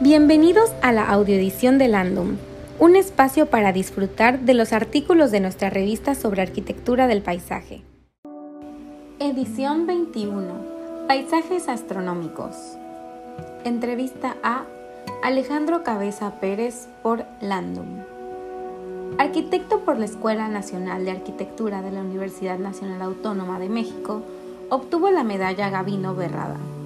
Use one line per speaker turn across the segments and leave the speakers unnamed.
Bienvenidos a la audioedición de Landum, un espacio para disfrutar de los artículos de nuestra revista sobre arquitectura del paisaje. Edición 21. Paisajes astronómicos. Entrevista a Alejandro Cabeza Pérez por Landum. Arquitecto por la Escuela Nacional de Arquitectura de la Universidad Nacional Autónoma de México, obtuvo la medalla Gavino Berrada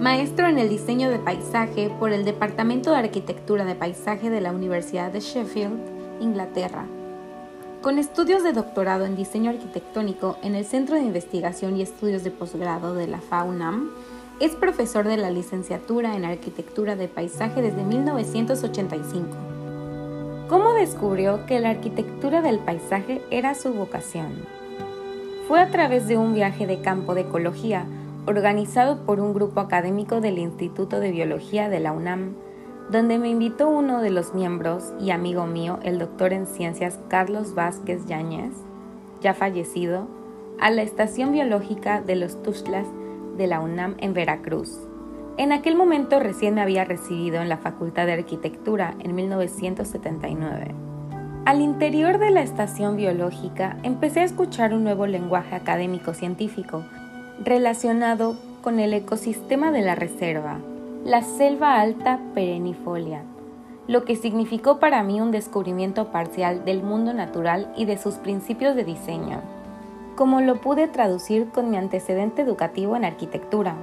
maestro en el diseño de paisaje por el Departamento de Arquitectura de Paisaje de la Universidad de Sheffield, Inglaterra. Con estudios de doctorado en diseño arquitectónico en el Centro de Investigación y Estudios de Posgrado de la FAUNAM, es profesor de la licenciatura en Arquitectura de Paisaje desde 1985. ¿Cómo descubrió que la arquitectura del paisaje era su vocación? Fue a través de un viaje de campo de ecología organizado por un grupo académico del Instituto de Biología de la UNAM, donde me invitó uno de los miembros y amigo mío, el doctor en ciencias Carlos Vázquez Yáñez, ya fallecido, a la estación biológica de los Tuxtlas de la UNAM en Veracruz. En aquel momento recién me había recibido en la Facultad de Arquitectura en 1979. Al interior de la estación biológica empecé a escuchar un nuevo lenguaje académico científico relacionado con el ecosistema de la reserva, la selva alta perennifolia, lo que significó para mí un descubrimiento parcial del mundo natural y de sus principios de diseño, como lo pude traducir con mi antecedente educativo en arquitectura.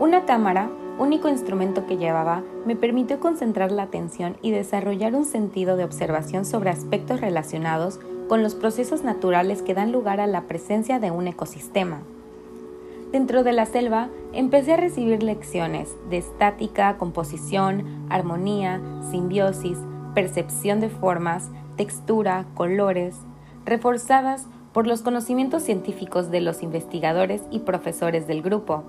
Una cámara, único instrumento que llevaba, me permitió concentrar la atención y desarrollar un sentido de observación sobre aspectos relacionados con los procesos naturales que dan lugar a la presencia de un ecosistema. Dentro de la selva empecé a recibir lecciones de estática, composición, armonía, simbiosis, percepción de formas, textura, colores, reforzadas por los conocimientos científicos de los investigadores y profesores del grupo.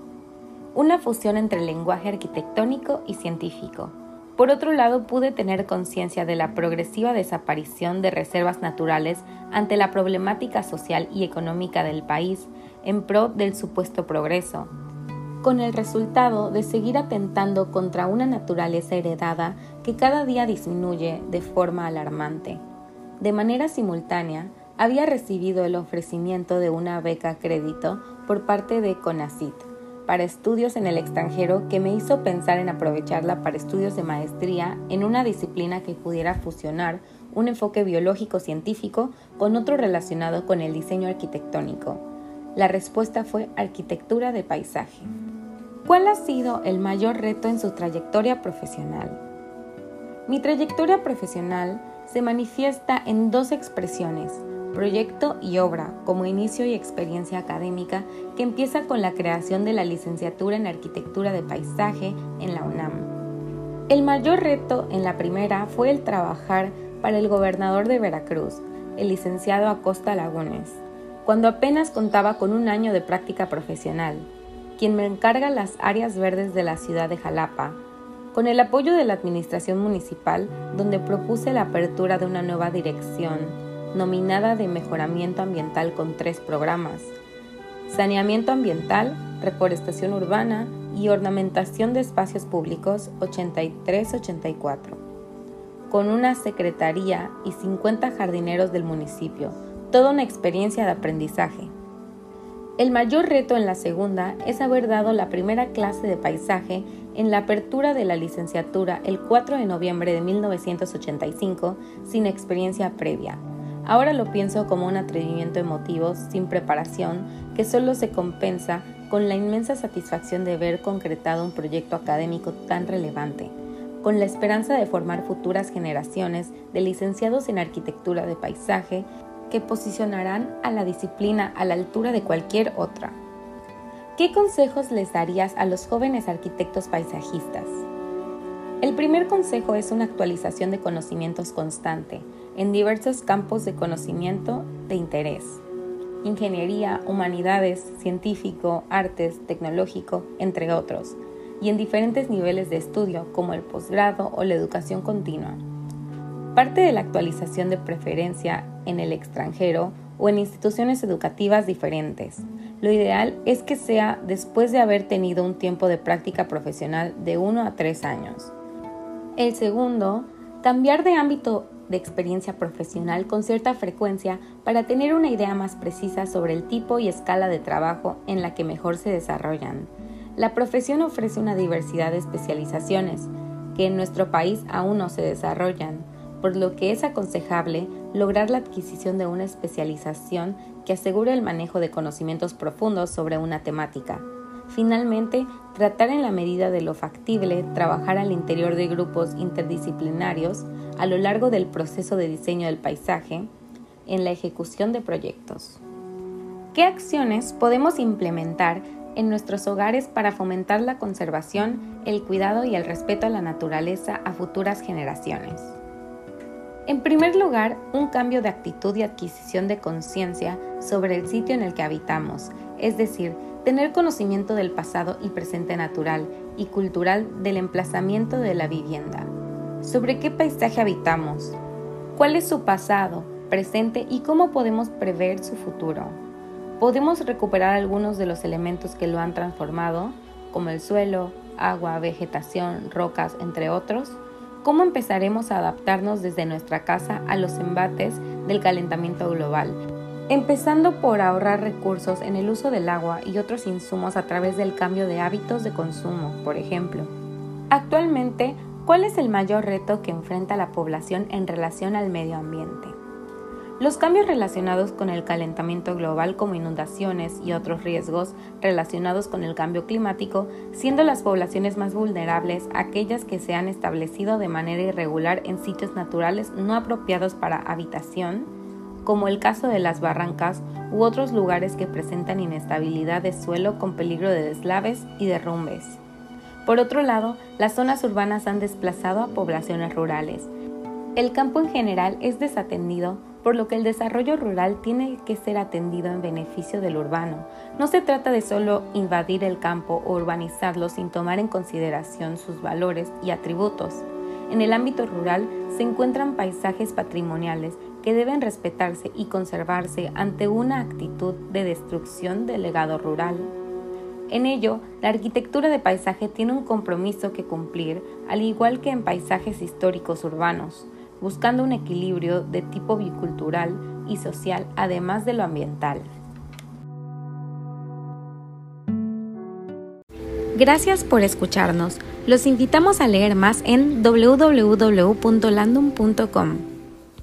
Una fusión entre lenguaje arquitectónico y científico. Por otro lado, pude tener conciencia de la progresiva desaparición de reservas naturales ante la problemática social y económica del país en pro del supuesto progreso, con el resultado de seguir atentando contra una naturaleza heredada que cada día disminuye de forma alarmante. De manera simultánea, había recibido el ofrecimiento de una beca crédito por parte de CONACIT para estudios en el extranjero que me hizo pensar en aprovecharla para estudios de maestría en una disciplina que pudiera fusionar un enfoque biológico científico con otro relacionado con el diseño arquitectónico la respuesta fue arquitectura de paisaje. ¿Cuál ha sido el mayor reto en su trayectoria profesional? Mi trayectoria profesional se manifiesta en dos expresiones, proyecto y obra, como inicio y experiencia académica, que empieza con la creación de la licenciatura en arquitectura de paisaje en la UNAM. El mayor reto en la primera fue el trabajar para el gobernador de Veracruz, el licenciado Acosta Lagunes cuando apenas contaba con un año de práctica profesional, quien me encarga las áreas verdes de la ciudad de Jalapa, con el apoyo de la Administración Municipal, donde propuse la apertura de una nueva dirección, nominada de Mejoramiento Ambiental con tres programas, Saneamiento Ambiental, Reforestación Urbana y Ornamentación de Espacios Públicos 83-84, con una secretaría y 50 jardineros del municipio, toda una experiencia de aprendizaje. El mayor reto en la segunda es haber dado la primera clase de paisaje en la apertura de la licenciatura el 4 de noviembre de 1985 sin experiencia previa. Ahora lo pienso como un atrevimiento emotivo sin preparación que solo se compensa con la inmensa satisfacción de ver concretado un proyecto académico tan relevante, con la esperanza de formar futuras generaciones de licenciados en arquitectura de paisaje que posicionarán a la disciplina a la altura de cualquier otra. ¿Qué consejos les darías a los jóvenes arquitectos paisajistas? El primer consejo es una actualización de conocimientos constante en diversos campos de conocimiento de interés. Ingeniería, humanidades, científico, artes, tecnológico, entre otros, y en diferentes niveles de estudio como el posgrado o la educación continua. Parte de la actualización de preferencia en el extranjero o en instituciones educativas diferentes. Lo ideal es que sea después de haber tenido un tiempo de práctica profesional de 1 a 3 años. El segundo, cambiar de ámbito de experiencia profesional con cierta frecuencia para tener una idea más precisa sobre el tipo y escala de trabajo en la que mejor se desarrollan. La profesión ofrece una diversidad de especializaciones que en nuestro país aún no se desarrollan, por lo que es aconsejable lograr la adquisición de una especialización que asegure el manejo de conocimientos profundos sobre una temática. Finalmente, tratar en la medida de lo factible trabajar al interior de grupos interdisciplinarios a lo largo del proceso de diseño del paisaje en la ejecución de proyectos. ¿Qué acciones podemos implementar en nuestros hogares para fomentar la conservación, el cuidado y el respeto a la naturaleza a futuras generaciones? En primer lugar, un cambio de actitud y adquisición de conciencia sobre el sitio en el que habitamos, es decir, tener conocimiento del pasado y presente natural y cultural del emplazamiento de la vivienda. Sobre qué paisaje habitamos, cuál es su pasado, presente y cómo podemos prever su futuro. Podemos recuperar algunos de los elementos que lo han transformado, como el suelo, agua, vegetación, rocas, entre otros. ¿Cómo empezaremos a adaptarnos desde nuestra casa a los embates del calentamiento global? empezando por ahorrar recursos en el uso del agua y otros insumos a través del cambio de hábitos de consumo, por ejemplo. Actualmente, ¿cuál es el mayor reto que enfrenta la población en relación al medio ambiente? Los cambios relacionados con el calentamiento global como inundaciones y otros riesgos relacionados con el cambio climático, siendo las poblaciones más vulnerables aquellas que se han establecido de manera irregular en sitios naturales no apropiados para habitación, como el caso de las barrancas u otros lugares que presentan inestabilidad de suelo con peligro de deslaves y derrumbes. Por otro lado, las zonas urbanas han desplazado a poblaciones rurales. El campo en general es desatendido, por lo que el desarrollo rural tiene que ser atendido en beneficio del urbano. No se trata de solo invadir el campo o urbanizarlo sin tomar en consideración sus valores y atributos. En el ámbito rural se encuentran paisajes patrimoniales que deben respetarse y conservarse ante una actitud de destrucción del legado rural. En ello, la arquitectura de paisaje tiene un compromiso que cumplir, al igual que en paisajes históricos urbanos, buscando un equilibrio de tipo bicultural y social, además de lo ambiental. Gracias por escucharnos. Los invitamos a leer más en www.landum.com.